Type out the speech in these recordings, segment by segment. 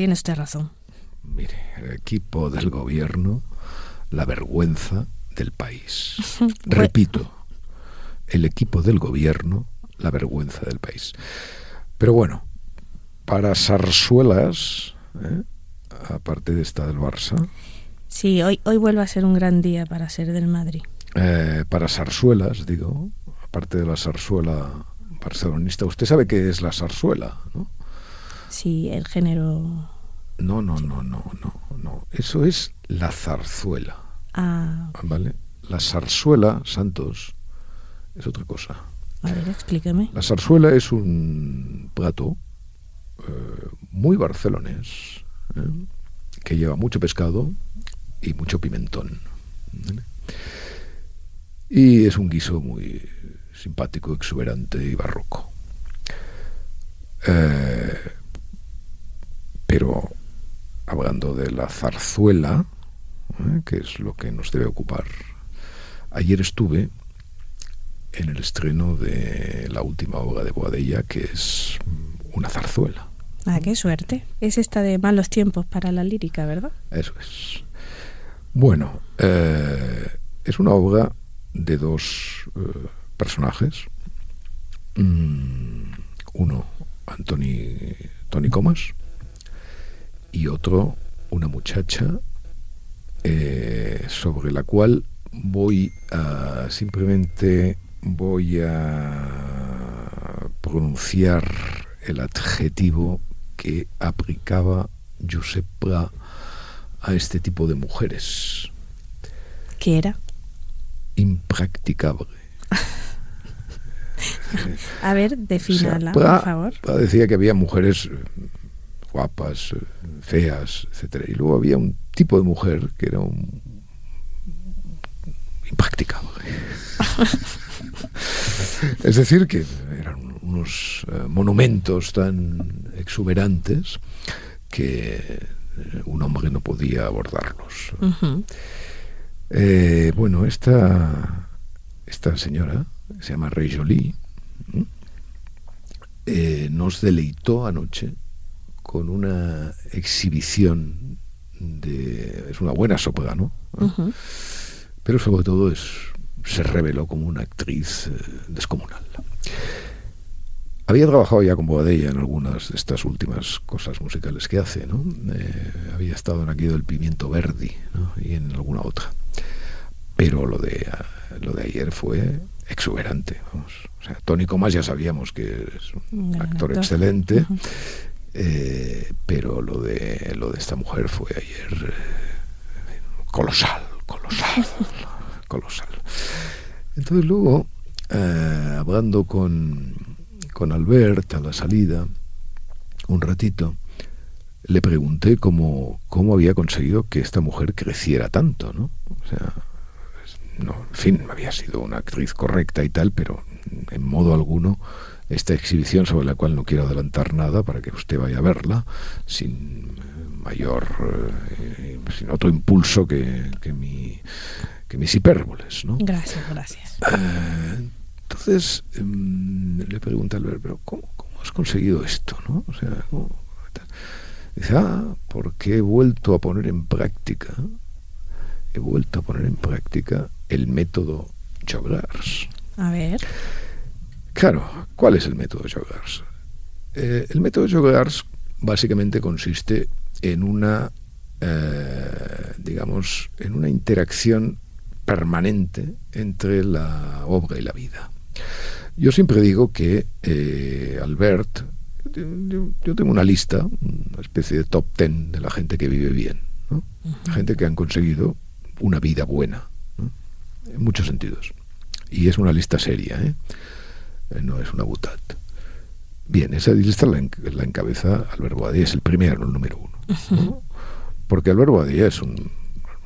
Tiene usted razón. Mire, el equipo del gobierno, la vergüenza del país. Repito, el equipo del gobierno, la vergüenza del país. Pero bueno, para Sarsuelas, ¿eh? aparte de esta del Barça. Sí, hoy, hoy vuelve a ser un gran día para ser del Madrid. Eh, para Sarsuelas, digo, aparte de la zarzuela barcelonista, usted sabe qué es la zarzuela, ¿no? Sí, el género... No, no, no, no, no, no. Eso es la zarzuela. Ah. ¿Vale? La zarzuela, Santos, es otra cosa. A ver, explíqueme. La zarzuela es un plato eh, muy barcelonés, ¿eh? que lleva mucho pescado y mucho pimentón. Y es un guiso muy simpático, exuberante y barroco. Eh, pero hablando de la zarzuela, que es lo que nos debe ocupar, ayer estuve en el estreno de la última obra de Boadella, que es una zarzuela. Ah, qué suerte. Es esta de malos tiempos para la lírica, ¿verdad? Eso es. Bueno, eh, es una obra de dos eh, personajes. Mm, uno, Anthony Tony Comas, y otro, una muchacha eh, sobre la cual voy a simplemente voy a pronunciar el adjetivo que aplicaba Josep Pla a este tipo de mujeres. ¿Qué era? Impracticable. a ver, defínala, por favor. Pla decía que había mujeres guapas, eh, feas, etcétera, y luego había un tipo de mujer que era un impracticable. es decir, que eran unos eh, monumentos tan exuberantes que eh, un hombre no podía abordarlos. Eh, bueno, esta, esta señora, se llama Rey Jolie, nos deleitó anoche con una exhibición de... es una buena sopa, ¿no? Pero sobre todo es se reveló como una actriz eh, descomunal. Había trabajado ya con Boadella en algunas de estas últimas cosas musicales que hace, ¿no? Eh, había estado en Aquí del Pimiento Verdi y en alguna otra. Pero lo de, lo de ayer fue exuberante. O sea, Tony Comas ya sabíamos que es un actor, excelente, eh, pero lo de, lo de esta mujer fue ayer colosal, colosal colosal. Entonces luego, eh, hablando con, con Albert a la salida, un ratito, le pregunté cómo, cómo había conseguido que esta mujer creciera tanto, ¿no? O sea, no, en fin, había sido una actriz correcta y tal, pero en modo alguno esta exhibición sobre la cual no quiero adelantar nada para que usted vaya a verla sin mayor, eh, sin otro impulso que, que mi que mis hipérboles, ¿no? Gracias, gracias. Eh, entonces em, le pregunta al ver, pero ¿cómo, has conseguido esto, no? O sea, dice, ah, porque he vuelto a poner en práctica, he vuelto a poner en práctica el método Joglars. A ver. Claro, ¿cuál es el método Joglars? Eh, el método Joglars básicamente consiste en una, eh, digamos, en una interacción permanente entre la obra y la vida. Yo siempre digo que eh, Albert, yo, tengo una lista, una especie de top ten de la gente que vive bien, gente que han conseguido una vida buena, en muchos sentidos. Y es una lista seria, ¿eh? Eh, no es una butat. Bien, esa lista la, encabeza Albert Boadilla, es el primero, el número uno. Porque Albert Boadilla es un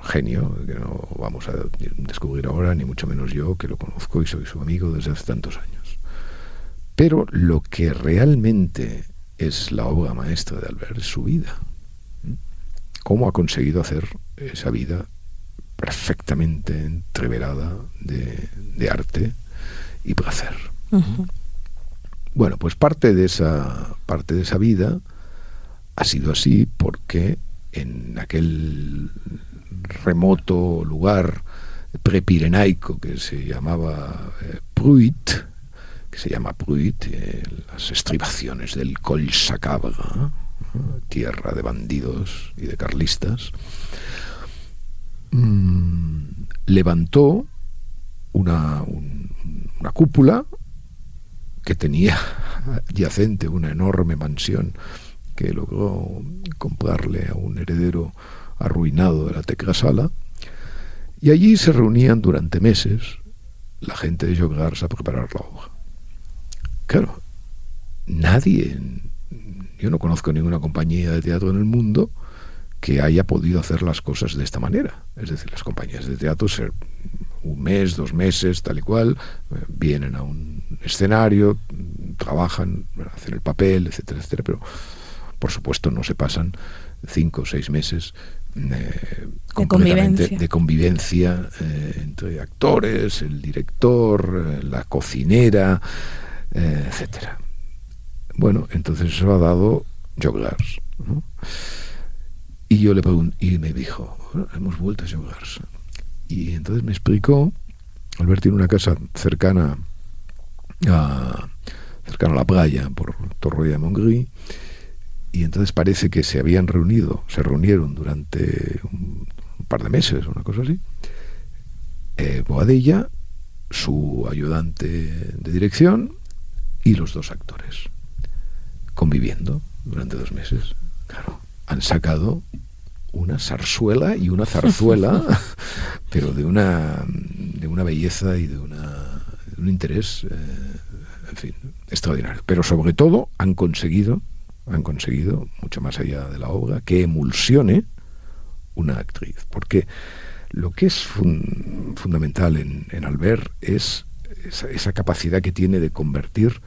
genio que no vamos a descubrir ahora, ni mucho menos yo, que lo conozco y soy su amigo desde hace tantos años. Pero lo que realmente es la obra maestra de Albert es su vida. ¿Cómo ha conseguido hacer esa vida perfectamente entreverada de, arte y placer? Bueno, pues parte de esa parte de esa vida ha sido así porque en aquel remoto lugar prepirenaico que se llamaba eh, Pruit, que se llama Pruit, eh, las estribaciones del Col Sacabra, tierra de bandidos y de carlistas, mm, levantó una, una cúpula que tenía yacente una enorme mansión que logró comprarle a un heredero arruinado de la Tecrasala, y allí se reunían durante meses la gente de Jogars a preparar la obra. Claro, nadie, yo no conozco ninguna compañía de teatro en el mundo que haya podido hacer las cosas de esta manera. Es decir, las compañías de teatro, ser un mes, dos meses, tal y cual, eh, vienen a un escenario, trabajan, hacen el papel, etcétera, etcétera, pero por supuesto no se pasan cinco o seis meses eh, de convivencia, de convivencia eh, entre actores, el director, eh, la cocinera, etcétera. Bueno, entonces eso ha dado Joglars. Y yo le pregunté, y me dijo, hemos vuelto a Joglars. Y entonces me explicó, Albert tiene una casa cercana a, cercana a la playa, por Torre de Montgrí, y entonces parece que se habían reunido, se reunieron durante un, par de meses, una cosa así, eh, Boadella, su ayudante de dirección y los dos actores, conviviendo durante dos meses. Claro, han sacado una zarzuela y una zarzuela, pero de una, de una belleza y de, una, un interés, eh, en fin, extraordinario. Pero sobre todo han conseguido han conseguido, mucho más allá de la obra, que emulsione una actriz. Porque lo que es fundamental en, en, Albert es esa, capacidad que tiene de convertir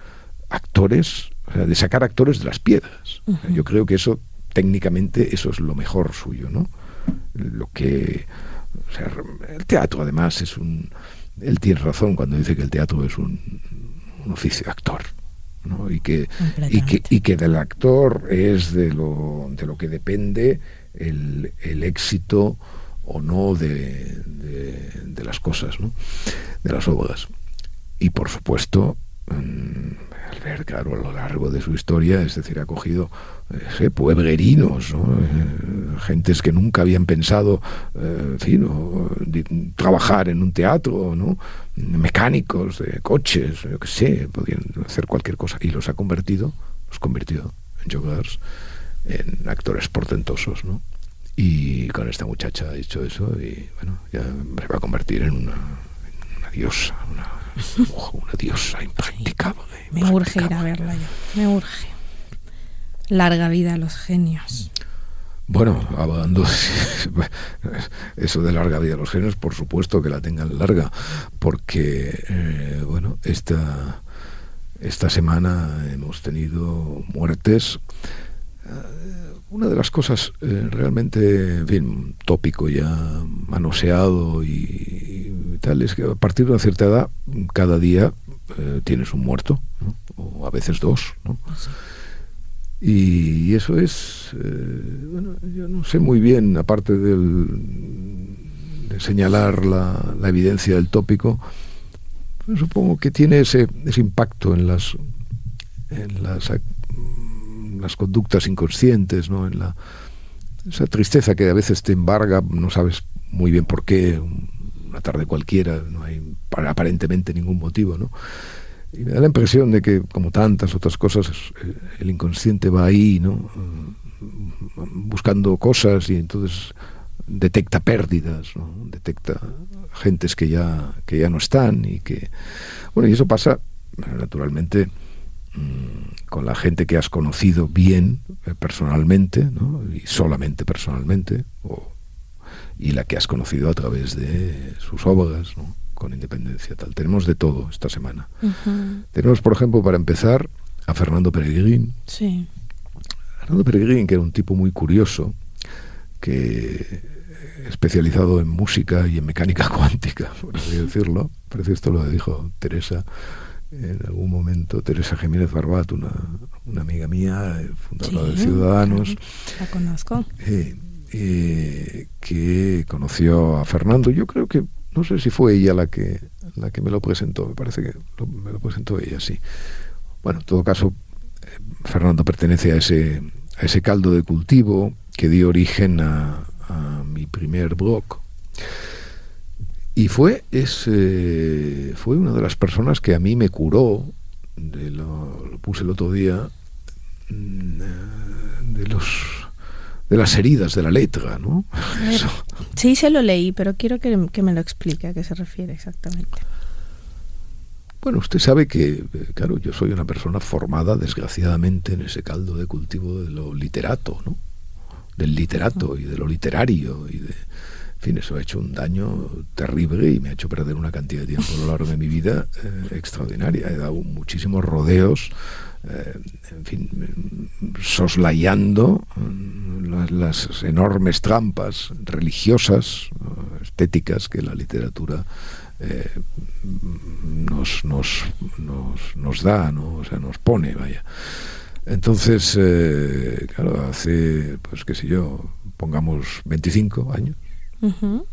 actores, o sea, de sacar actores de las piedras. Yo creo que eso, técnicamente, eso es lo mejor suyo, ¿no? Lo que... O sea, el teatro, además, es un... Él tiene razón cuando dice que el teatro es un, un oficio de actor y, que, y, que, y que del actor es de lo, de lo que depende el, el éxito o no de, de, las cosas, ¿no? de las obras. Y por supuesto, ver claro, a lo largo de su historia, es decir, ha cogido eh, pueblerinos, eh, gentes que nunca habían pensado eh, trabajar en un teatro, ¿no? mecánicos de coches, yo qué sé, podían hacer cualquier cosa, y los ha convertido, los convirtió en joggers, en actores portentosos, ¿no? Y con esta muchacha ha hecho eso y bueno, ya se va a convertir en una, diosa, una, una diosa impracticable. Me urge ir a verla yo, me urge. Larga vida a los genios. Bueno, hablando eso de larga vida a los genios, por supuesto que la tengan larga, porque eh, bueno, esta esta semana hemos tenido muertes. Eh, una de las cosas eh, realmente, en fin, tópico ya manoseado y, tal, es que a partir de una cierta edad, cada día tienes un muerto, o a veces dos, ¿no? Y, eso es, eh, bueno, yo no sé muy bien, aparte del, de señalar la, la, evidencia del tópico, supongo que tiene ese, ese impacto en las, en las, las conductas inconscientes, ¿no? en la, esa tristeza que a veces te embarga, no sabes muy bien por qué, una tarde cualquiera, no hay aparentemente ningún motivo, ¿no? Y me da la impresión de que, como tantas otras cosas, eh, el inconsciente va ahí, ¿no? Mm, buscando cosas y entonces detecta pérdidas, ¿no? detecta gentes que ya, que ya no están y que... Bueno, y eso pasa, naturalmente, con la gente que has conocido bien eh, personalmente, ¿no? y solamente personalmente, o, y la que has conocido a través de sus obras, ¿no? con independencia tal. Tenemos de todo esta semana. Tenemos, por ejemplo, para empezar, a Fernando Peregrín. Sí. Fernando Peregrín, que era un tipo muy curioso, que especializado en música y en mecánica cuántica, por así decirlo. Parece esto lo dijo Teresa, en algún momento Teresa Jiménez Barbat, una, una amiga mía, eh, fundadora de Ciudadanos. La conozco. Eh, eh, que conoció a Fernando. Yo creo que, no sé si fue ella la que, la que me lo presentó, me parece que me lo presentó ella, sí. Bueno, en todo caso, Fernando pertenece a ese, a ese caldo de cultivo que dio origen a, a mi primer blog. Y fue, es, eh, fue una de las personas que a mí me curó, de lo, lo puse el otro día, mm, de los de las heridas de la letra, ¿no? Eso. Sí, se lo leí, pero quiero que, que, me lo explique a qué se refiere exactamente. Bueno, usted sabe que, claro, yo soy una persona formada, desgraciadamente, en ese caldo de cultivo de lo literato, ¿no? Del literato y de lo literario y de, en fin, eso ha hecho un daño terrible y me ha hecho perder una cantidad de tiempo a lo largo de mi vida eh, extraordinaria. He dado muchísimos rodeos, eh, en fin, soslayando las, las, enormes trampas religiosas, estéticas que la literatura eh, nos, nos, nos, nos, da, ¿no? o sea, nos pone, vaya. Entonces, claro, hace, pues qué sé yo, pongamos 25 años, Eh,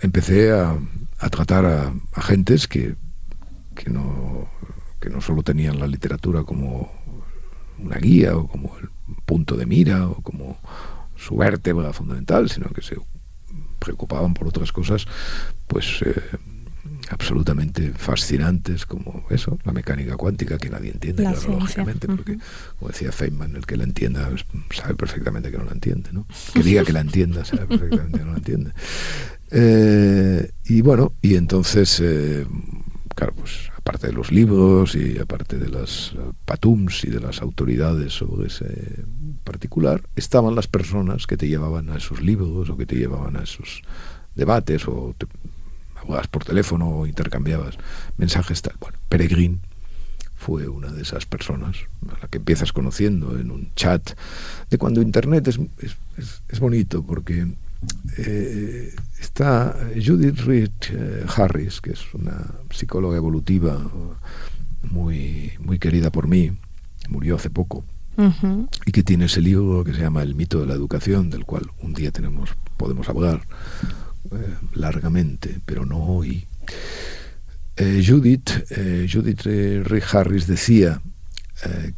empecé a, a tratar a, a, gentes que, que, no, que no solo tenían la literatura como una guía o como el punto de mira o como su vértebra fundamental, sino que se preocupaban por otras cosas, pues eh, absolutamente fascinantes como eso, la mecánica cuántica que nadie entiende, La claro, lógicamente, porque como decía Feynman, el que la entienda sabe perfectamente que no la entiende, ¿no? Que diga que la entienda sabe perfectamente que no la entiende. Eh, y bueno, y entonces, eh, claro, pues aparte de los libros y aparte de las eh, patums y de las autoridades sobre ese particular, estaban las personas que te llevaban a esos libros o que te llevaban a esos debates o te hablabas por teléfono o intercambiabas mensajes tal. Bueno, Peregrín fue una de esas personas a la que empiezas conociendo en un chat de cuando internet es, es, bonito porque eh, está Judith Rich eh, Harris que es una psicóloga evolutiva muy muy querida por mí murió hace poco Uh -huh. y que tiene ese libro que se llama El mito de la educación del cual un día tenemos podemos hablar eh, largamente pero no hoy eh, Judith, eh, Judith Rick Harris decía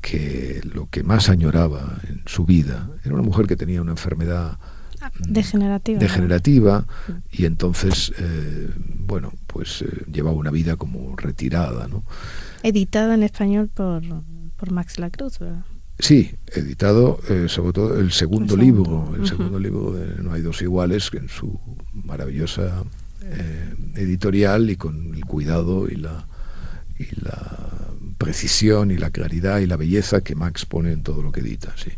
que lo que más añoraba en su vida era una mujer que tenía una enfermedad degenerativa, degenerativa ¿no? y entonces, bueno, pues llevaba una vida como retirada, ¿no? Editada en español por, por Max Lacruz, ¿verdad? Sí, editado eh, sobre todo el segundo, el segundo. libro, el Uh -huh. segundo libro de No hay dos iguales, en su maravillosa eh, editorial y con el cuidado y la, y la precisión y la claridad y la belleza que Max pone en todo lo que edita. Sí.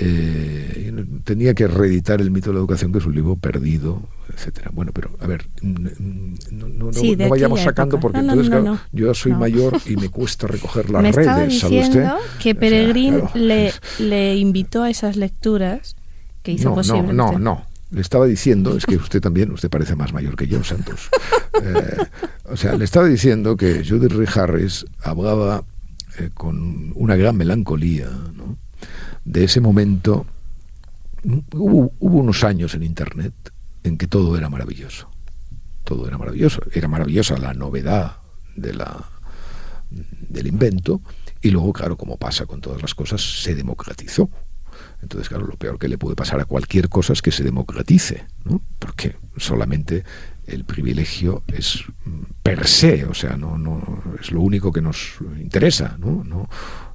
Eh, tenía que reeditar el mito de la educación, que es un libro perdido, etcétera. Bueno, pero a ver, no, no, sí, no vayamos sacando época. porque no, entonces, claro, yo soy mayor y me cuesta recoger las me redes. estaba diciendo usted? que Peregrín o sea, claro. le, le, invitó a esas lecturas que hizo no, posible. No, no, no. Le estaba diciendo, es que usted también, usted parece más mayor que yo, Santos. Eh, o sea, le estaba diciendo que Judith Rick Harris hablaba eh, con una gran melancolía, ¿no? De ese momento, hubo, hubo, unos años en Internet en que todo era maravilloso. Todo era maravilloso. Era maravillosa la novedad de la, del invento y luego, claro, como pasa con todas las cosas, se democratizó. Entonces, claro, lo peor que le puede pasar a cualquier cosa es que se democratice, ¿no? porque solamente el privilegio es per se, o sea, no, no es lo único que nos interesa, ¿no? no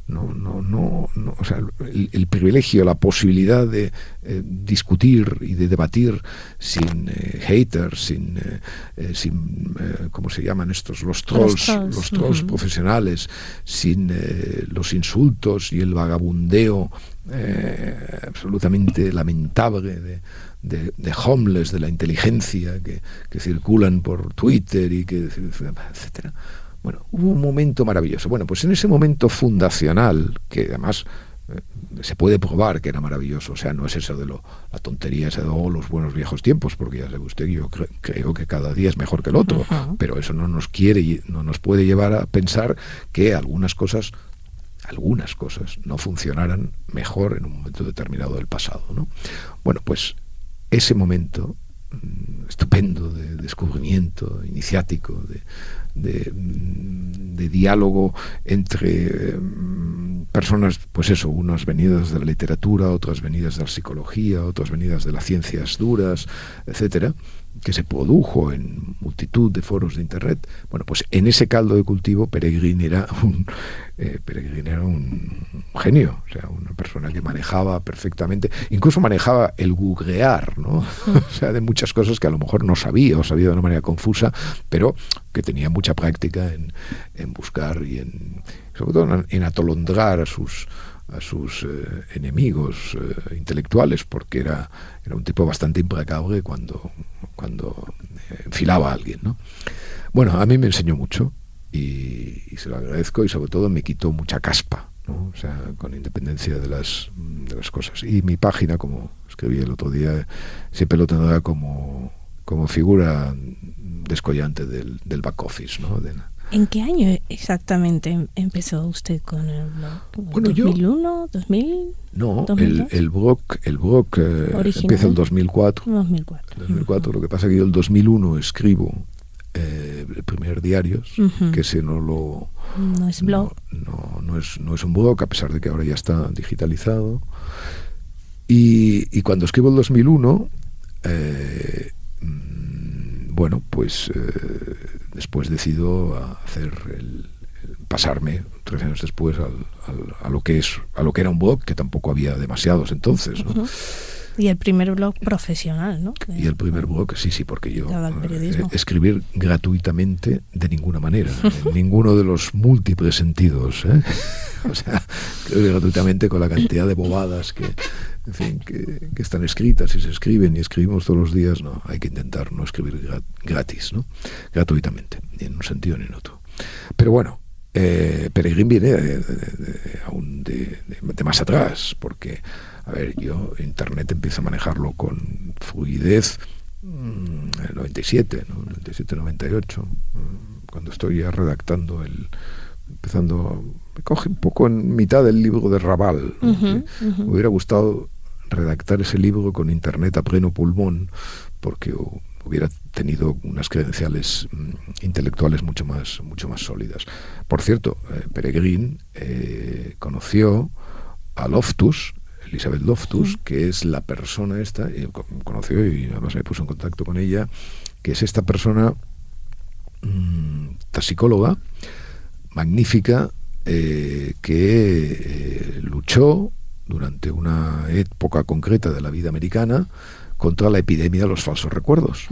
no, no, no, no, o sea, el, el, privilegio, la posibilidad de eh, discutir y de debatir sin eh, haters, sin, eh, sin ¿cómo se llaman estos? Los trolls, los trolls, los trolls uh -huh. profesionales, sin los insultos y el vagabundeo absolutamente lamentable de, de, de, homeless, de la inteligencia que, que circulan por Twitter y que, etcétera. Bueno, hubo un momento maravilloso. Bueno, pues en ese momento fundacional, que además se puede probar que era maravilloso. O sea, no es eso de lo, la tontería esa de oh, los buenos viejos tiempos, porque ya sabe usted yo creo que cada día es mejor que el otro. Pero eso no nos quiere, no nos puede llevar a pensar que algunas cosas algunas cosas no funcionaran mejor en un momento determinado del pasado. ¿no? Bueno, pues ese momento mm, estupendo de descubrimiento iniciático, de, de diálogo entre mm, personas, pues eso, unas venidas de la literatura, otras venidas de la psicología, otras venidas de las ciencias duras, etcétera, que se produjo en multitud de foros de internet. Bueno, pues en ese caldo de cultivo Peregrin era un eh, era un genio, o sea, una persona que manejaba perfectamente, incluso manejaba el googlear, ¿no? o sea, de muchas cosas que a lo mejor no sabía o sabía de una manera confusa, pero que tenía mucha práctica en, en buscar y en sobre todo en atolondrar a sus a sus eh, enemigos eh, intelectuales, porque era, era un tipo bastante implacable cuando, cuando eh, enfilaba a alguien. ¿no? Bueno, a mí me enseñó mucho y, se lo agradezco y sobre todo me quitó mucha caspa, ¿no? o sea, con independencia de las, de las cosas. Y mi página, como escribí el otro día, siempre lo tendrá como, como figura descollante del, del back office, ¿no? De, ¿En qué año exactamente empezó usted con el blog? Bueno, ¿2001? ¿2000? No, el, el, blog, el blog eh, empieza en 2004. 2004. 2004. Lo que pasa es que yo el 2001 escribo eh, el primer diarios, que ese no lo... No es blog. No, no, es, no es un blog, a pesar de que ahora ya está digitalizado. Y, y cuando escribo el 2001, eh, mm, bueno, pues después decido hacer el, pasarme tres años después a lo que es a lo que era un blog que tampoco había demasiados entonces ¿no? y el primer blog profesional no y el primer blog sí sí porque yo eh, escribir gratuitamente de ninguna manera en ninguno de los múltiples sentidos ¿eh? o sea gratuitamente con la cantidad de bobadas que en fin, que, están escritas y se escriben y escribimos todos los días, no, hay que intentar no escribir gratis, ¿no? gratuitamente, ni en un sentido ni en otro. Pero bueno, eh, Peregrín viene de, aún de, más atrás, porque, a ver, yo Internet empiezo a manejarlo con fluidez mm, en el 97, ¿no? 97-98, mm, cuando estoy ya redactando el empezando me coge un poco en mitad del libro de Raval. Me hubiera gustado redactar ese libro con internet a pleno pulmón, porque hubiera tenido unas credenciales mm, intelectuales mucho más, mucho más sólidas. Por cierto, eh, Peregrin eh, conoció a Loftus, Elizabeth Loftus, que es la persona esta, y conoció y además me puso en contacto con ella, que es esta persona, mm, esta psicóloga, magnífica, eh, que luchó durante una época concreta de la vida americana contra la epidemia de los falsos recuerdos.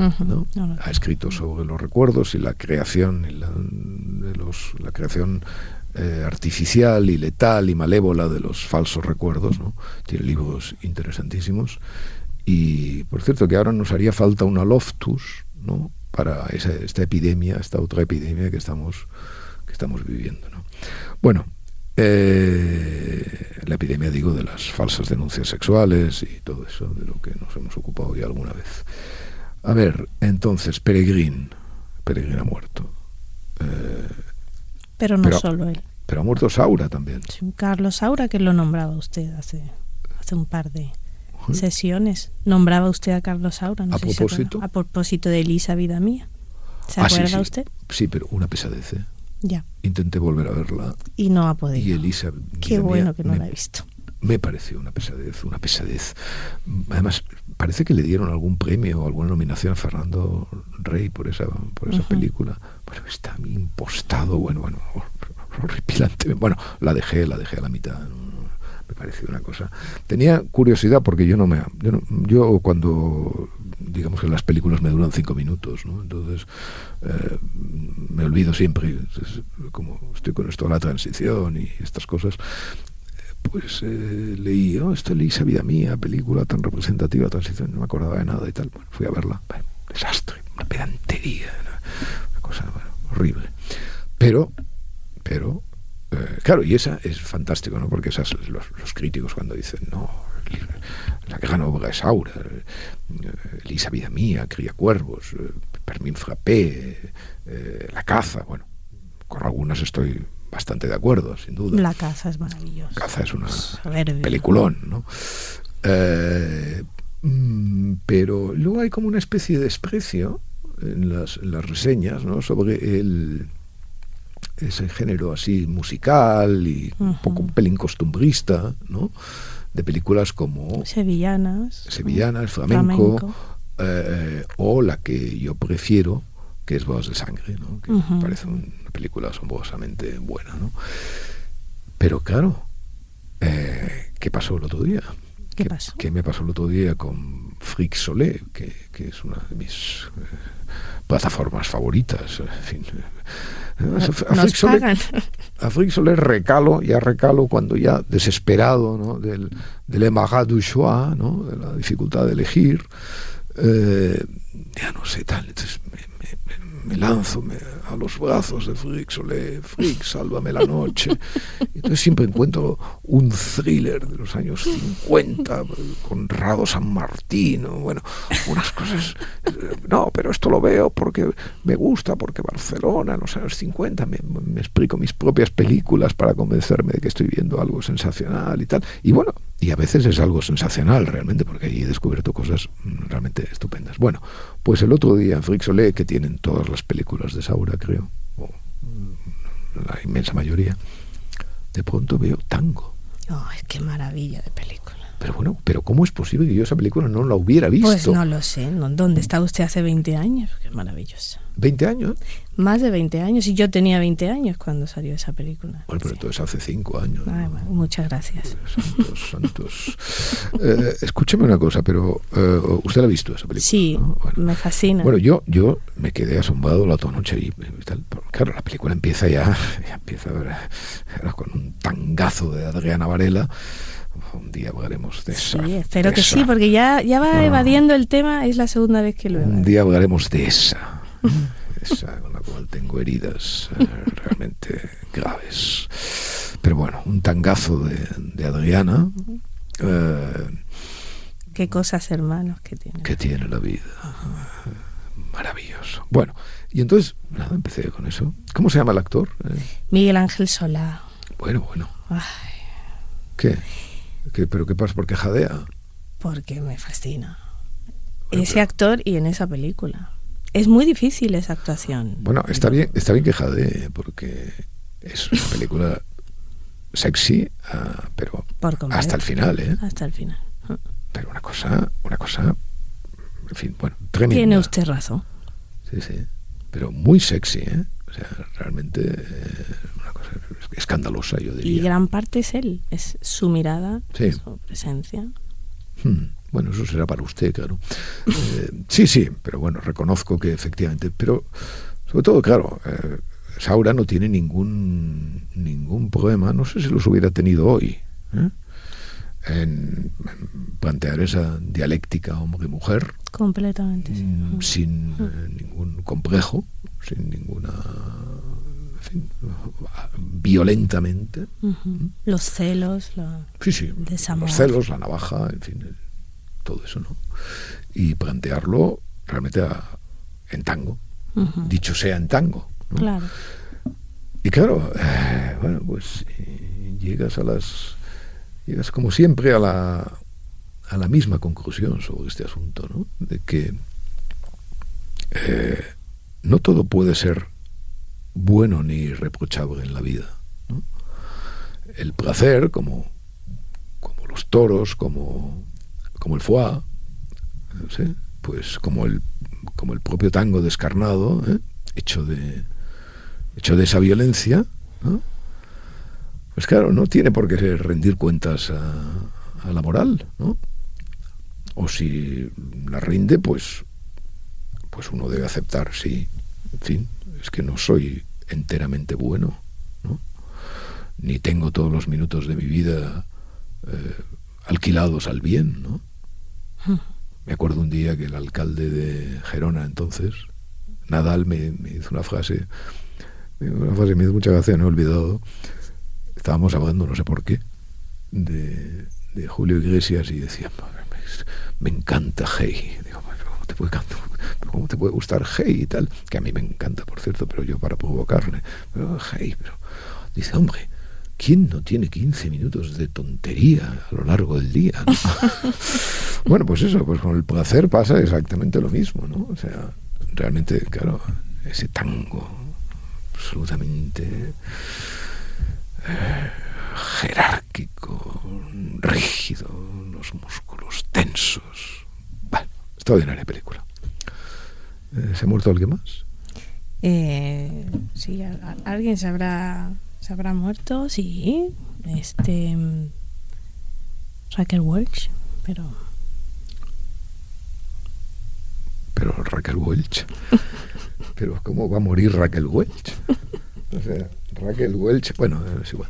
Ha escrito sobre los recuerdos y la creación, y la, de los, la creación eh, artificial y letal y malévola de los falsos recuerdos. ¿no? Tiene libros interesantísimos. Y por cierto que ahora nos haría falta una loftus ¿no? para esa, esta epidemia, esta otra epidemia que estamos, que estamos viviendo. ¿no? Bueno, eh, la epidemia, digo, de las falsas denuncias sexuales y todo eso, de lo que nos hemos ocupado ya alguna vez. A ver, entonces, Peregrín. Peregrín ha muerto. Eh, pero no solo él. Pero ha muerto Saura también. Carlos Saura, que lo nombraba usted hace, hace un par de sesiones. Nombraba usted a Carlos Saura. No ¿A propósito? a propósito de Elisa, vida mía. ¿Se ah, acuerda usted? Sí, pero una pesadez. ¿eh? Ya. Intenté volver a verla. Y no ha podido. Y Elisa. Qué bueno que no la he visto. Me pareció una pesadez, una pesadez. Además, parece que le dieron algún premio o alguna nominación a Fernando Rey por esa, por esa película. Bueno, está impostado, bueno, bueno, horripilante. Bueno, la dejé, la dejé a la mitad. Me pareció una cosa. Tenía curiosidad porque yo no me. Yo, cuando digamos que las películas me duran cinco minutos, ¿no? Entonces, eh, me olvido siempre, como estoy con esto de la transición y estas cosas, pues eh, leí, oh, esto leí esa mía, película tan representativa transición, no me acordaba de nada y tal. Bueno, fui a verla, desastre, una pedantería, una, cosa horrible. Pero, pero, eh, claro, y esa es fantástico, ¿no? Porque esas, los, los críticos cuando dicen, no, la gran obra es Aura, eh, Lisa Vida Mía, Cría Cuervos, eh, Permín Frappé, La Caza, bueno, con algunas estoy bastante de acuerdo, sin duda. La Caza es maravillosa. La Caza es una peliculón, ¿no? Mm, pero luego hay como una especie de desprecio en las, en las reseñas, ¿no? Sobre el ese género así musical y un poco un pelín costumbrista, ¿no? De películas como... Sevillanas. Sevillanas, flamenco, eh, o la que yo prefiero, que es Bodas de Sangre, ¿no? Que me parece una película asombrosamente buena, ¿no? Pero claro, eh, ¿qué pasó el otro día? ¿Qué, pasó? ¿Qué me pasó el otro día con Frick Solé, que, que es una de mis eh, plataformas favoritas? En fin, a Frick Soler recalo, ya recalo cuando ya desesperado ¿no? del, del du choix, ¿no? de la dificultad de elegir, eh, ya no sé tal, entonces me, lanzo a los brazos de Frick Soler, Frick, sálvame la noche. Entonces siempre encuentro un thriller de los años 50, con Rado San Martín, bueno, unas cosas, no, pero esto lo veo porque me gusta, porque Barcelona en los años 50, me, explico mis propias películas para convencerme de que estoy viendo algo sensacional y tal. Y bueno, y a veces es algo sensacional realmente, porque ahí he descubierto cosas realmente estupendas. Bueno, pues el otro día en Frixolé, que tienen todas las películas de Saura, creo, o la inmensa mayoría, de pronto veo tango. ¡Ay, qué maravilla de película! Pero bueno, pero ¿cómo es posible que yo esa película no la hubiera visto? Pues no lo sé. ¿Dónde estaba usted hace 20 años? Qué maravillosa. ¿20 años? Más de 20 años. Y yo tenía 20 años cuando salió esa película. Bueno, pero entonces hace 5 años. muchas gracias. Santos, santos. Eh, escúcheme una cosa, pero eh, ¿usted la ha visto esa película? Sí, me fascina. Bueno, yo, yo me quedé asombrado la otra noche y, tal. Claro, la película empieza ya, ya empieza con un tangazo de Adriana Varela un día hablaremos de esa. Sí, espero que sí, porque ya, ya va evadiendo el tema, es la segunda vez que lo Un día hablaremos de esa. esa con la cual tengo heridas eh, realmente graves. Pero bueno, un tangazo de, Adriana. Eh, Qué cosas, hermanos, que tiene. Que tiene la vida. Maravilloso. Bueno, y entonces, nada, empecé con eso. ¿Cómo se llama el actor? Eh, Miguel Ángel Solá. Bueno, bueno. ¿Qué? ¿Pero qué pasa? ¿Por qué jadea? Porque me fascina. Ese actor y en esa película. Es muy difícil esa actuación. Bueno, está bien, está bien que jadee, porque es una película sexy, ah, pero hasta el final, ¿eh? Hasta el final. Pero una cosa, una cosa, en fin, bueno, tremenda. Tiene usted razón. Sí, sí, pero muy sexy, ¿eh? O sea, realmente eh, escandalosa, yo diría. Y gran parte es él, es su mirada, su presencia. Hmm, bueno, eso será para usted, claro. Eh, sí, sí, pero bueno, reconozco que efectivamente, pero sobre todo, claro, eh, Saura no tiene ningún, ningún problema, no sé si los hubiera tenido hoy, en, plantear esa dialéctica hombre-mujer. Completamente. Mm, sin ningún complejo sin ninguna violentamente. Los celos, la sí, sí, los celos, la navaja, en fin, todo eso, ¿no? Y plantearlo realmente en tango, dicho sea en tango. Claro. Y claro, eh, bueno, pues eh, llegas a las. llegas como siempre a la, a la misma conclusión sobre este asunto, ¿no? De que. Eh, no todo puede ser bueno ni reprochable en la vida. El placer, como, como los toros, como, como el foie, pues como el, como el propio tango descarnado, ¿eh? hecho, de, hecho de esa violencia, pues claro, no tiene por qué rendir cuentas a, a la moral, ¿no? O si la rinde, pues pues uno debe aceptar, sí, en fin, es que no soy enteramente bueno, ¿no? Ni tengo todos los minutos de mi vida eh, alquilados al bien, ¿no? Hmm. Me acuerdo un día que el alcalde de Gerona entonces, Nadal, me, hizo una frase, una frase me hizo mucha gracia, no he olvidado, estábamos hablando, no sé por qué, de, de Julio Iglesias y decía, me, encanta Hey. Digo, ¿cómo te, puede, ¿cómo te puede gustar Hey y tal? Que a mí me encanta, por cierto, pero yo para provocarle. Pero Hey, pero... Dice, hombre, ¿quién no tiene 15 minutos de tontería a lo largo del día? bueno, pues eso, pues con el placer pasa exactamente lo mismo, ¿no? O sea, realmente, claro, ese tango absolutamente eh, jerárquico, rígido, los músculos tensos. Bueno, extraordinaria película. Eh, ¿Se ha muerto alguien más? Eh, sí, alguien se habrá, se habrá muerto, sí. Este. Raquel Welch, pero. Pero Raquel Welch. pero ¿cómo va a morir Raquel Welch? O sea, Raquel Welch, bueno, es igual.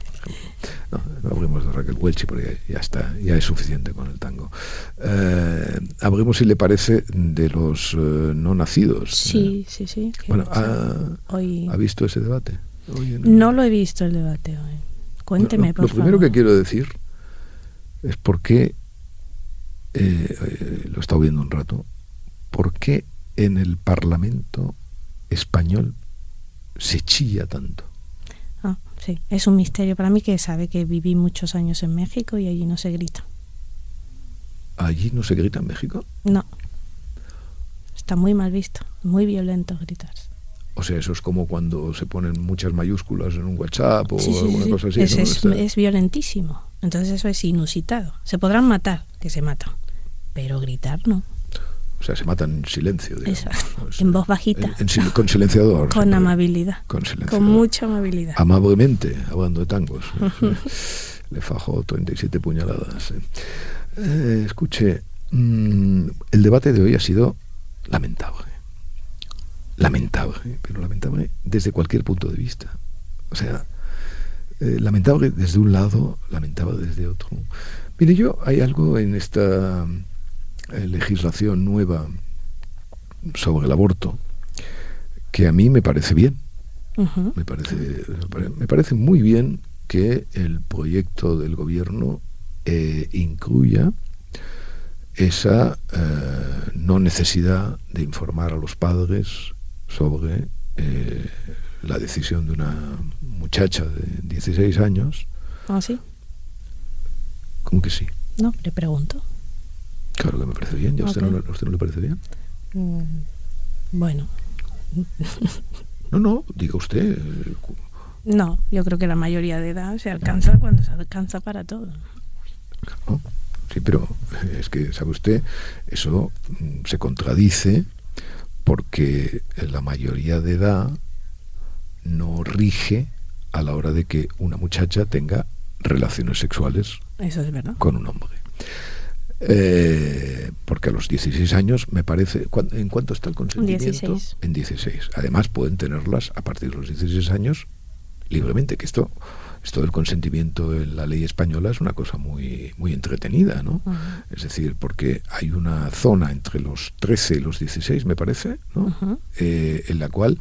No, no hablemos de Raquel Welch porque ya está, ya es suficiente con el tango. Eh, hablemos, si le parece, de los eh, no nacidos. Sí, sí, sí. Bueno, ¿ha, visto ese debate? no lo he visto el debate hoy. Cuénteme, por favor. Lo primero que quiero decir es por qué, eh, lo he estado viendo un rato, por qué en el Parlamento español se chilla tanto. Sí, es un misterio para mí que sabe que viví muchos años en México y allí no se grita. ¿Allí no se grita en México? No. Está muy mal visto, muy violento gritar. O sea, eso es como cuando se ponen muchas mayúsculas en un WhatsApp o alguna cosa así. Es, es, violentísimo. Entonces eso es inusitado. Se podrán matar, que se matan, pero gritar no. O sea, se matan en silencio. en voz bajita. con silenciador. Con amabilidad. Con, con mucha amabilidad. Amablemente, hablando de tangos. Le fajó 37 puñaladas. Eh, escuche, mm, el debate de hoy ha sido lamentable. Lamentable, pero lamentable desde cualquier punto de vista. O sea, eh, lamentable desde un lado, lamentable desde otro. Mire, yo hay algo en esta eh, legislación nueva sobre el aborto que a mí me parece bien. me, parece, me parece muy bien que el proyecto del gobierno eh, incluya esa eh, no necesidad de informar a los padres sobre la decisión de una muchacha de 16 años. ¿Ah, sí? ¿Cómo que sí? No, le pregunto. Claro que me parece bien. ¿Y a usted, no, le parece bien? Mm, bueno. no, no, diga usted. No, yo creo que la mayoría de edad se alcanza cuando se alcanza para todo. sí, pero es que, ¿sabe usted? Eso mm, se contradice porque la mayoría de edad no rige a la hora de que una muchacha tenga relaciones sexuales con un hombre. Eh, porque a los 16 años me parece... ¿En cuánto está el consentimiento? En 16. Además pueden tenerlas a partir de los 16 años libremente, que esto, esto del consentimiento en la ley española es una cosa muy, muy entretenida, ¿no? Es decir, porque hay una zona entre los 13 y los 16, me parece, ¿no? Eh, en la cual,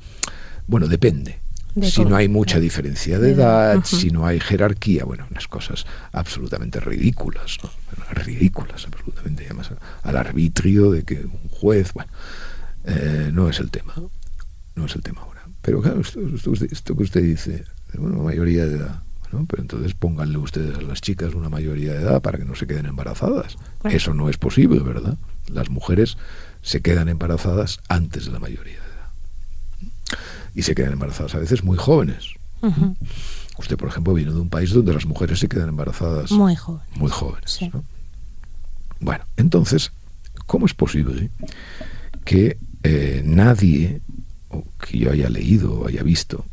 bueno, depende si no hay mucha diferencia de edad, si no hay jerarquía, bueno, unas cosas absolutamente ridículas, ¿no? ridículas, absolutamente, además al arbitrio de que un juez, bueno, eh, no es el tema, no es el tema ahora. Pero claro, esto, que usted dice, una mayoría de edad, ¿no? pero entonces pónganle ustedes a las chicas una mayoría de edad para que no se queden embarazadas. Eso no es posible, ¿verdad? Las mujeres se quedan embarazadas antes de la mayoría de edad y se quedan embarazadas a veces muy jóvenes. Usted, por ejemplo, viene de un país donde las mujeres se quedan embarazadas muy jóvenes. Muy jóvenes Bueno, entonces, ¿cómo es posible que eh, nadie, o que yo haya leído o haya visto,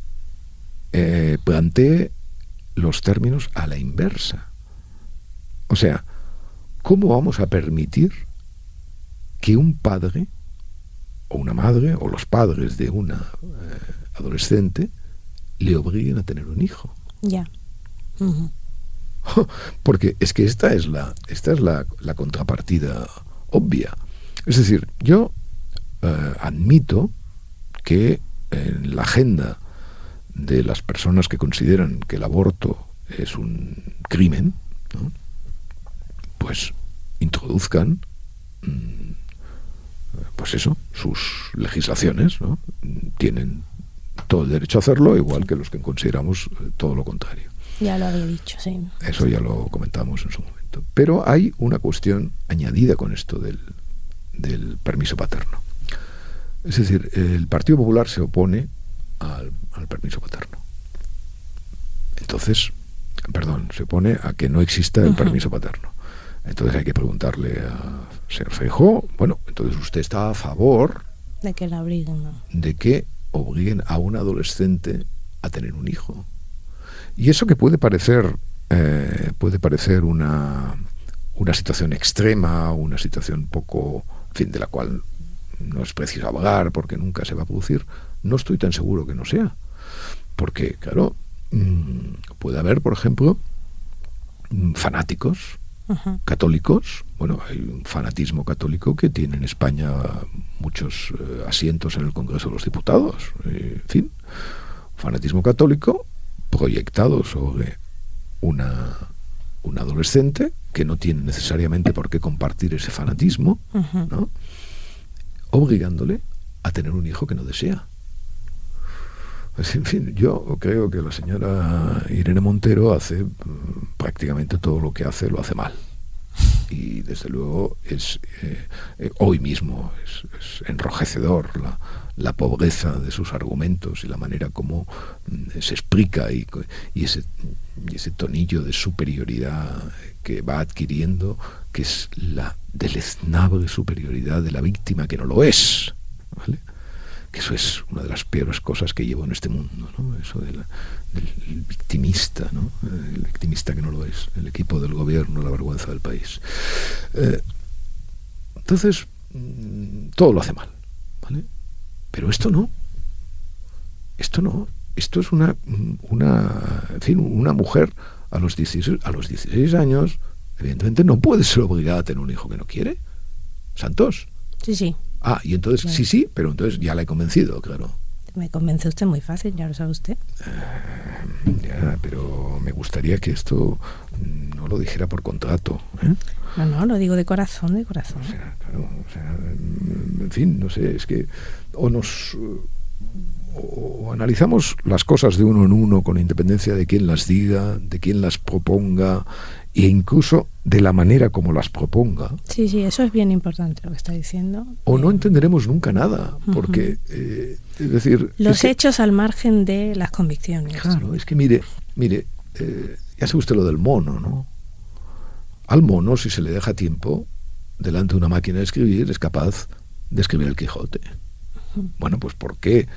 eh, plantee los términos a la inversa? O sea, ¿cómo vamos a permitir que un padre o una madre o los padres de una eh, adolescente le obliguen a tener un hijo. Ya. Porque es que esta es la, esta es la, contrapartida obvia. Es decir, yo eh, admito que en la agenda de las personas que consideran que el aborto es un crimen, pues introduzcan mm, pues eso, sus legislaciones, ¿no? tienen todo el derecho a hacerlo, igual que los que consideramos eh, todo lo contrario. Ya lo había dicho, sí. Eso ya lo comentamos en su momento. Pero hay una cuestión añadida con esto del, del permiso paterno. Es decir, el Partido Popular se opone al, permiso paterno. Entonces, perdón, se opone a que no exista el permiso paterno. Entonces hay que preguntarle a señor Feijó, bueno, entonces usted está a favor de que la obliguen, de que obliguen a un adolescente a tener un hijo. Y eso que puede parecer eh, puede parecer una, una situación extrema, una situación poco, fin, de la cual no es preciso abogar porque nunca se va a producir, no estoy tan seguro que no sea. Porque, claro, mm, puede haber, por ejemplo, mm, católicos. Bueno, hay un fanatismo católico que tiene en España muchos eh, asientos en el Congreso de los Diputados. en fin, fanatismo católico proyectado sobre una, un adolescente que no tiene necesariamente por qué compartir ese fanatismo, ¿no? obligándole a tener un hijo que no desea. Pues, en fin, yo creo que la señora Irene Montero hace mm, prácticamente todo lo que hace, lo hace mal. Y desde luego es eh, eh, hoy mismo es, enrojecedor la, pobreza de sus argumentos y la manera como mm, se explica y, ese, y ese tonillo de superioridad que va adquiriendo, que es la deleznable superioridad de la víctima que no lo es. ¿vale? Que eso es una de las peores cosas que llevo en este mundo, ¿no? eso del victimista, ¿no? el victimista que no lo es, el equipo del gobierno, la vergüenza del país. Eh, entonces, mm, todo lo hace mal, ¿vale? Pero esto no, esto no, esto es una, una, en fin, una mujer a los, 16, a los 16 años, evidentemente no puede ser obligada a tener un hijo que no quiere. Santos. Sí, sí. Ah, y entonces, sí, sí, pero entonces ya la he convencido, claro. Me convence usted muy fácil, ya lo sabe usted. Eh, ya, pero me gustaría que esto no lo dijera por contrato. ¿eh? No, no, lo digo de corazón, de corazón. O sea, claro, o sea, en fin, no sé, es que o nos o analizamos las cosas de uno en uno con independencia de quién las diga, de quién las proponga e incluso de la manera como las proponga. Sí, sí, eso es bien importante lo que está diciendo. O no entenderemos nunca nada, porque, eh, es decir... Los hechos al margen de las convicciones. Claro, es que mire, mire, eh, ya sabe usted lo del mono, ¿no? Al mono, si se le deja tiempo, delante de una máquina de escribir, es capaz de escribir el Quijote. Bueno, pues ¿por qué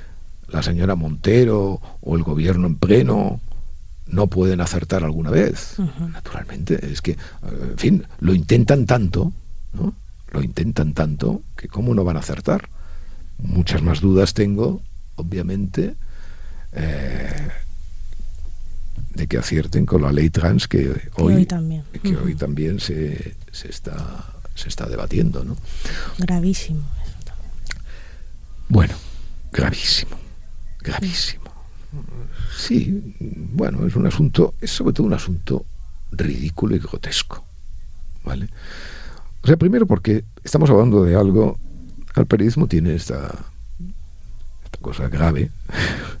la señora Montero o el gobierno en pleno no pueden acertar alguna vez. Naturalmente, es que, en fin, lo intentan tanto, ¿no? Lo intentan tanto que cómo no van a acertar. Muchas más dudas tengo, obviamente, eh, de que acierten con la ley trans que hoy, también, que hoy también se, se, está, se está debatiendo, ¿no? Gravísimo eso también. Bueno, gravísimo, gravísimo. Sí, bueno, es un asunto, es sobre todo un asunto ridículo y grotesco. ¿Vale? O sea, primero porque estamos hablando de algo, el periodismo tiene esta, cosa grave,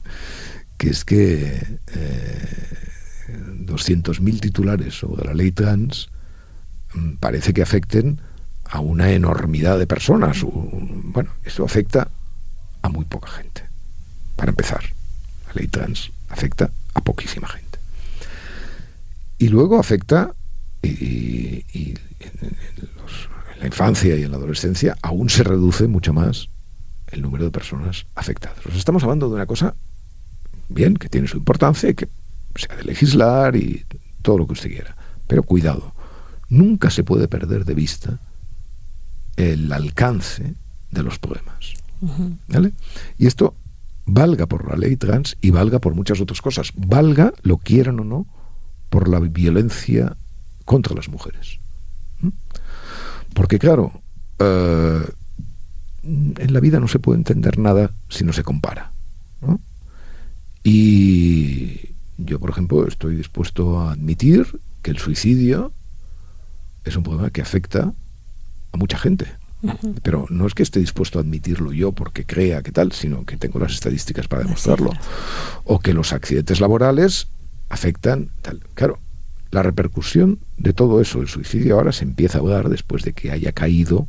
que es que eh, 200.000 titulares sobre la ley trans mm, parece que afecten a una enormidad de personas. Bueno, eso afecta a muy poca gente, para empezar. La ley trans afecta a poquísima gente. Y luego afecta, y, en, la infancia y en la adolescencia, aún se reduce mucho más el número de personas afectadas. estamos hablando de una cosa, bien, que tiene su importancia y que se ha de legislar y todo lo que usted quiera. Pero cuidado, nunca se puede perder de vista el alcance de los problemas. ¿Vale? Y esto valga por la ley trans y valga por muchas otras cosas. Valga, lo quieran o no, por la violencia contra las mujeres. ¿Mm? Porque claro, eh, en la vida no se puede entender nada si no se compara. Y, Yo, por ejemplo, estoy dispuesto a admitir que el suicidio es un problema que afecta a mucha gente. Pero no es que esté dispuesto a admitirlo yo porque crea que tal, sino que tengo las estadísticas para demostrarlo. O que los accidentes laborales afectan tal. Claro, la repercusión de todo eso, el suicidio ahora se empieza a hablar después de que haya caído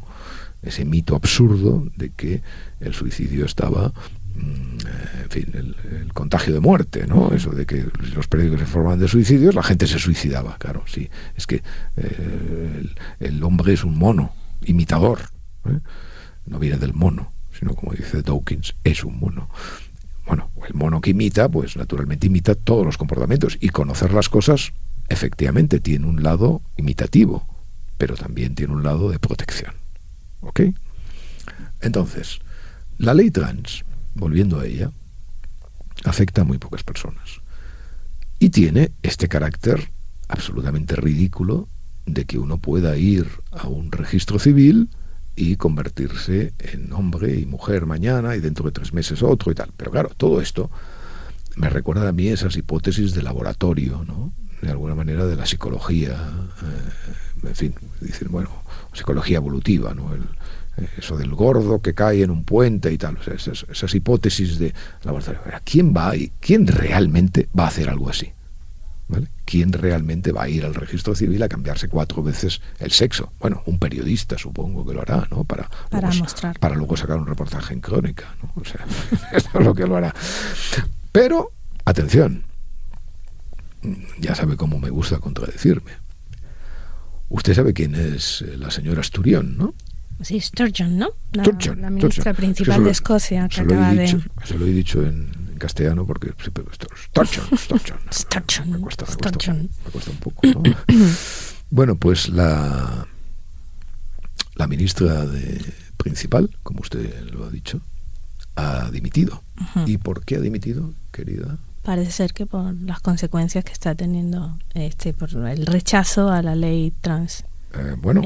ese mito absurdo de que el suicidio estaba mm, en fin, el, contagio de muerte, ¿no? Eso de que los periódicos se forman de suicidios, la gente se suicidaba, claro, sí. Es que eh, el, hombre es un mono, imitador. ¿Eh? No viene del mono, sino como dice Dawkins, es un mono. Bueno, el mono que imita, pues naturalmente imita todos los comportamientos y conocer las cosas efectivamente tiene un lado imitativo, pero también tiene un lado de protección. ¿Ok? Entonces, la ley trans, volviendo a ella, afecta a muy pocas personas. Y tiene este carácter absolutamente ridículo de que uno pueda ir a un registro civil y convertirse en hombre y mujer mañana y dentro de tres meses otro y tal. Pero claro, todo esto me recuerda a mí esas hipótesis de laboratorio, ¿no? de alguna manera de la psicología, eh, en fin, dicen, bueno, psicología evolutiva, ¿no? El, eh, eso del gordo que cae en un puente y tal, esas, hipótesis de laboratorio. ¿Quién va y quién realmente va a hacer algo así? ¿Vale? ¿Quién realmente va a ir al registro civil a cambiarse cuatro veces el sexo? Bueno, un periodista supongo que lo hará, ¿no? Para, para luego, mostrar. Para luego sacar un reportaje en crónica, ¿no? O sea, eso es lo que lo hará. Pero, atención, ya sabe cómo me gusta contradecirme. Usted sabe quién es eh, la señora Sturión, ¿no? Sí, Sturgeon, ¿no? La, Sturgeon, la ministra principal de Escocia, que acaba dicho, de... Se lo he dicho en, castellano porque... Sturgeon. Sturgeon. Me cuesta, me cuesta, me cuesta un poco, ¿no? bueno, pues la, la ministra de, principal, como usted lo ha dicho, ha dimitido. ¿Y por qué ha dimitido, querida? Parece ser que por las consecuencias que está teniendo, este, por el rechazo a la ley trans. Eh, bueno,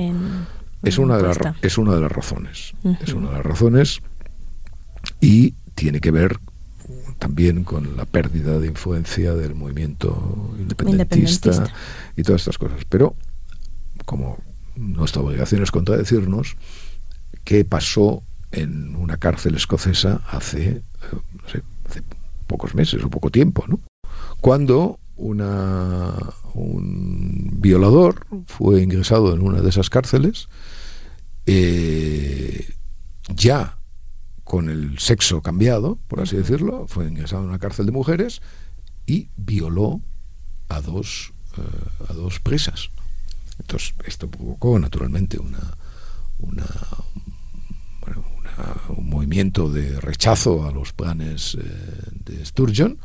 es, una de las, es una de las razones. Es una de las razones y tiene que ver también con la pérdida de influencia del movimiento independentista, y todas estas cosas. Pero, como nuestra obligación es contradecirnos, ¿qué pasó en una cárcel escocesa hace, eh, no sé, hace pocos meses o poco tiempo, ¿no? Cuando una, un violador fue ingresado en una de esas cárceles, eh, ya con el sexo cambiado, por así decirlo, fue ingresado en una cárcel de mujeres y violó a dos, eh, a dos presas. Entonces, esto provocó naturalmente una, una, un movimiento de rechazo a los planes eh, de Sturgeon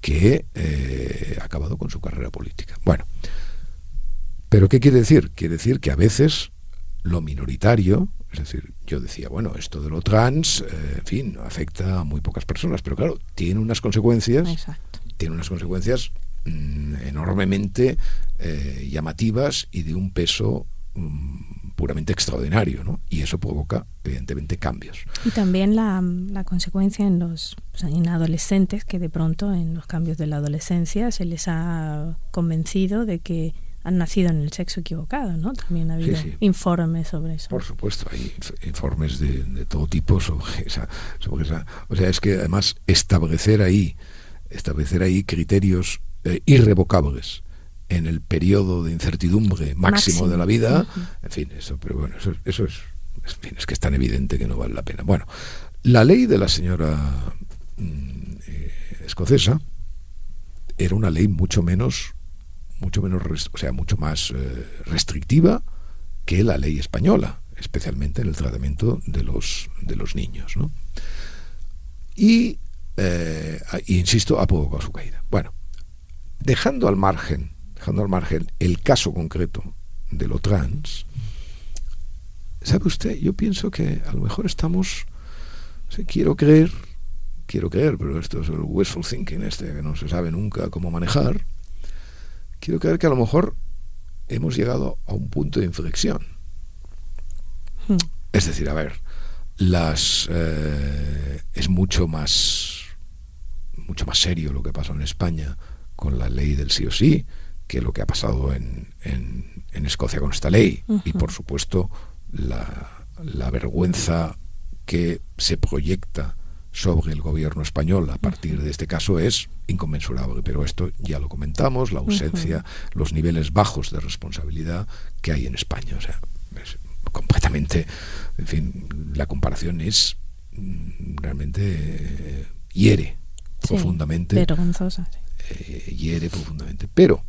que eh, ha acabado con su carrera política. Bueno, pero ¿qué quiere decir? Quiere decir que a veces lo minoritario, es decir, yo decía, bueno, esto de lo trans, eh, en fin, afecta a muy pocas personas, pero claro, tiene unas consecuencias, tiene unas consecuencias mm, enormemente llamativas y de un peso mm, puramente extraordinario, ¿no? Y eso provoca, evidentemente, cambios. Y también la, la consecuencia en los en adolescentes, que de pronto en los cambios de la adolescencia se les ha convencido de que han nacido en el sexo equivocado, ¿no? También ha habido informes sobre eso. Por supuesto, hay informes de, de todo tipo sobre esa, sobre esa... O sea, es que además establecer ahí, establecer ahí criterios eh, irrevocables en el periodo de incertidumbre máximo, de la vida, en fin, eso, pero bueno, eso, eso es, es que es tan evidente que no vale la pena. Bueno, la ley de la señora mm, eh, escocesa era una ley mucho menos, mucho menos, o sea, mucho más eh, restrictiva que la ley española, especialmente en el tratamiento de los, de los niños, ¿no? Y, eh, insisto, ha provocado su caída. Bueno, dejando al margen dejando al margen el caso concreto de lo trans, ¿sabe usted? Yo pienso que a lo mejor estamos, quiero creer, quiero creer, pero esto es el wishful thinking este que no se sabe nunca cómo manejar, quiero creer que a lo mejor hemos llegado a un punto de inflexión. Hmm. Es decir, a ver, las eh, es mucho más mucho más serio lo que pasa en España con la ley del sí o sí, que lo que ha pasado en, en, Escocia con esta ley. Y por supuesto, la, la vergüenza que se proyecta sobre el gobierno español a partir de este caso es inconmensurable, pero esto ya lo comentamos, la ausencia, los niveles bajos de responsabilidad que hay en España. O sea, es completamente, en fin, la comparación es mm, realmente eh, hiere profundamente. Vergonzosa. Eh, hiere profundamente. Pero,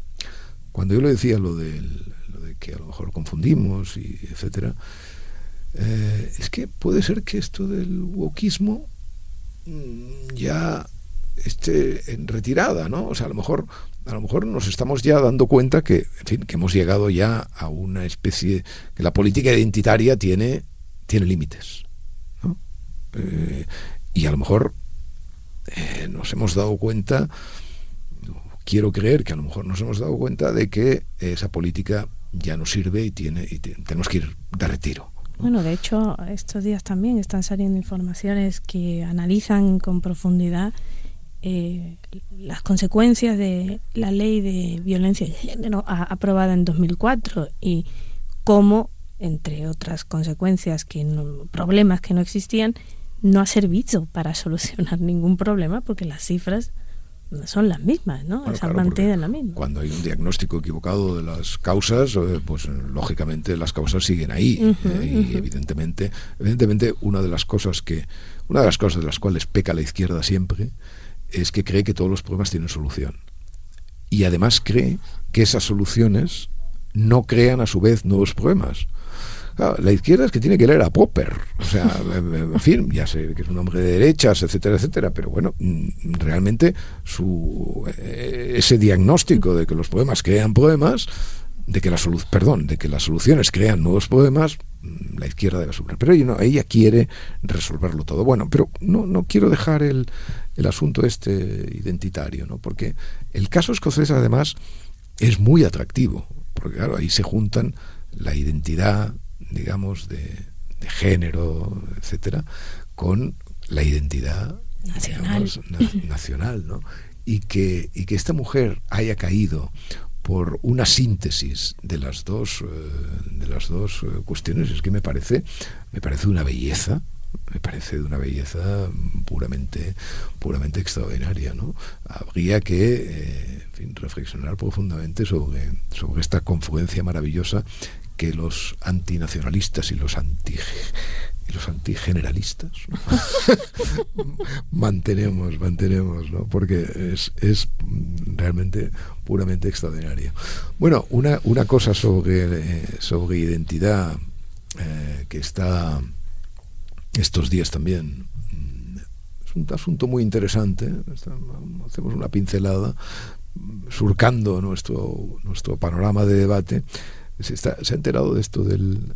cuando yo le decía lo, del, lo de que a lo mejor confundimos y etcétera, eh, es que puede ser que esto del wokismo ya esté en retirada, ¿no? O sea, a lo mejor a lo mejor nos estamos ya dando cuenta que, en fin, que hemos llegado ya a una especie que la política identitaria tiene tiene límites, ¿no? Eh, y a lo mejor eh, nos hemos dado cuenta, quiero creer que a lo mejor nos hemos dado cuenta de que esa política ya no sirve y tiene y tenemos que ir de retiro. Bueno, de hecho, estos días también están saliendo informaciones que analizan con profundidad eh, las consecuencias de la ley de violencia de género aprobada en 2004 y cómo, entre otras consecuencias, que problemas que no existían, no ha servido para solucionar ningún problema porque las cifras son las mismas, ¿no? La misma. Cuando hay un diagnóstico equivocado de las causas, eh, pues lógicamente las causas siguen ahí. Eh, y evidentemente, evidentemente una de las cosas que, una de las cosas de las cuales peca la izquierda siempre es que cree que todos los problemas tienen solución. Y además cree que esas soluciones no crean a su vez nuevos problemas la izquierda es que tiene que leer a Popper. O sea, en fin, ya sé que es un hombre de derechas, etcétera, etcétera, pero bueno, mm, realmente su, eh, ese diagnóstico de que los poemas crean poemas, de que la perdón, de que las soluciones crean nuevos poemas, mm, la izquierda debe asumir. Pero ella, no, ella quiere resolverlo todo. Bueno, pero no, no quiero dejar el, el asunto este identitario, ¿no? Porque el caso escocés, además, es muy atractivo. Porque claro, ahí se juntan la identidad digamos, de, género, etcétera, con la identidad nacional, nacional ¿no? y, que, y que esta mujer haya caído por una síntesis de las dos eh, de las dos eh, cuestiones es que me parece me parece una belleza me parece de una belleza puramente puramente extraordinaria no habría que eh, en fin, reflexionar profundamente sobre sobre esta confluencia maravillosa que los antinacionalistas y los anti y los antigeneralistas mantenemos, mantenemos, ¿no? porque es, es, realmente puramente extraordinario. Bueno, una, una cosa sobre, sobre identidad eh, que está estos días también es un asunto muy interesante, hacemos una pincelada surcando nuestro, nuestro panorama de debate se, ha enterado de esto del,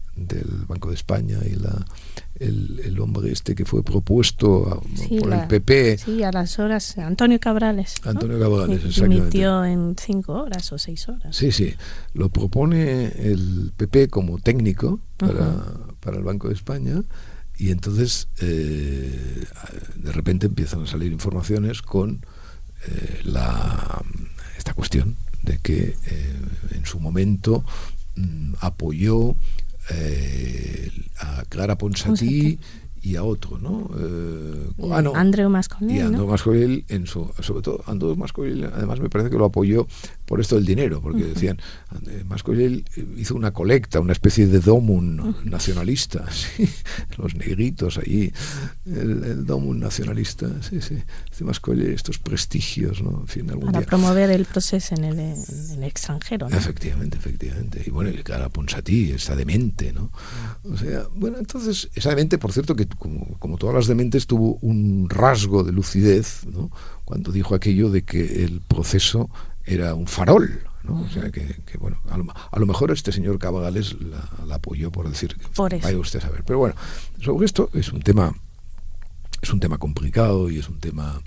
Banco de España y la, el, hombre este que fue propuesto por el PP. Sí, a las horas, Antonio Cabrales. Antonio Cabrales, exactamente. Emitió en cinco horas o seis horas. Sí, sí. Lo propone el PP como técnico para, para el Banco de España y entonces eh, de repente empiezan a salir informaciones con eh, la, esta cuestión de que eh, en su momento apoyó eh, a Clara Ponsatí y a otro, ¿no? Eh, ah, no. Andreu Mascolell. Y Andreu Mascolell, en su, sobre todo Andreu Mascolell, además me parece que lo apoyó por esto del dinero, porque decían, Mascolell hizo una colecta, una especie de domum nacionalista, los negritos allí, el, el domum nacionalista, sí, sí, este Mascolell, estos prestigios, ¿no? En fin, algún Para promover el proceso en el, en el extranjero, ¿no? Efectivamente, efectivamente. Y bueno, y cara Ponsatí, esa demente, ¿no? O sea, bueno, entonces, esa demente, por cierto, que como, como todas las dementes, tuvo un rasgo de lucidez, ¿no? Cuando dijo aquello de que el proceso era un farol. ¿no? O sea, que, bueno, a lo, mejor este señor Cabagales la, apoyó por decir, por vaya usted a saber. Pero bueno, sobre esto es un tema, es un tema complicado y es un tema,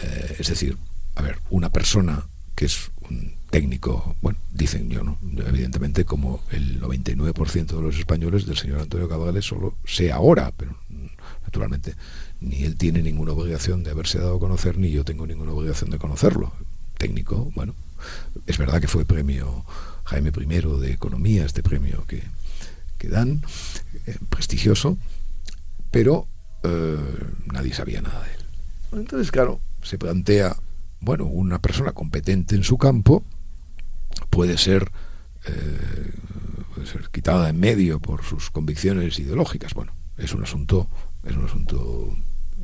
eh, es decir, a ver, una persona que es un técnico, bueno, dicen yo, ¿no? Evidentemente, como el 99% de los españoles del señor Antonio Cabagales solo sé ahora, pero naturalmente ni él tiene ninguna obligación de haberse dado a conocer, ni yo tengo ninguna obligación de conocerlo técnico, bueno, es verdad que fue premio Jaime I de Economía, este premio que, que dan, eh, prestigioso, pero eh, nadie sabía nada de él. Entonces, claro, se plantea, bueno, una persona competente en su campo puede ser, eh, puede quitada en medio por sus convicciones ideológicas. Bueno, es un asunto, es un asunto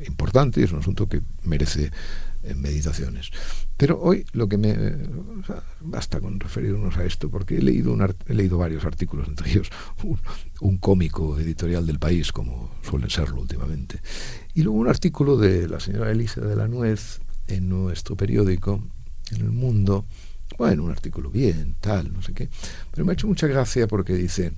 importante, es un asunto que merece meditaciones. Pero hoy lo que me... basta con referirnos a esto, porque he leído, un, he leído varios artículos, entre ellos un, cómico editorial del país, como suelen serlo últimamente, y luego un artículo de la señora Elisa de la Nuez en nuestro periódico, en El Mundo, bueno, un artículo bien, tal, no sé qué, pero me ha hecho mucha gracia porque dice,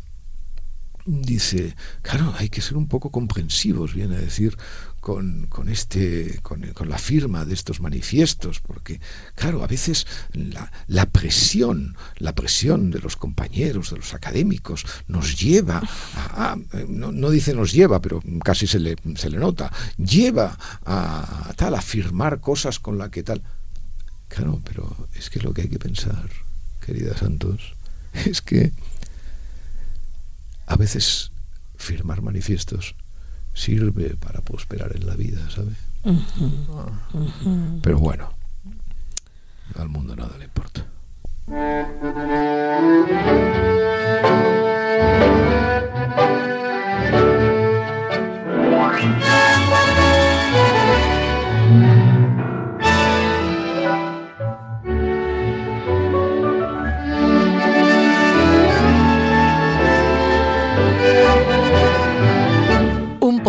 dice, claro, hay que ser un poco comprensivos, viene a decir, con, con este, con, la firma de estos manifiestos, porque, claro, a veces la, presión, la presión de los compañeros, de los académicos, nos lleva a, no, no, dice nos lleva, pero casi se le, se le nota, lleva a, a tal, a firmar cosas con la que tal. Claro, pero es que lo que hay que pensar, querida Santos, es que a veces firmar manifiestos sirve para prosperar en la vida, ¿sabe? Pero bueno, al mundo nada le importa.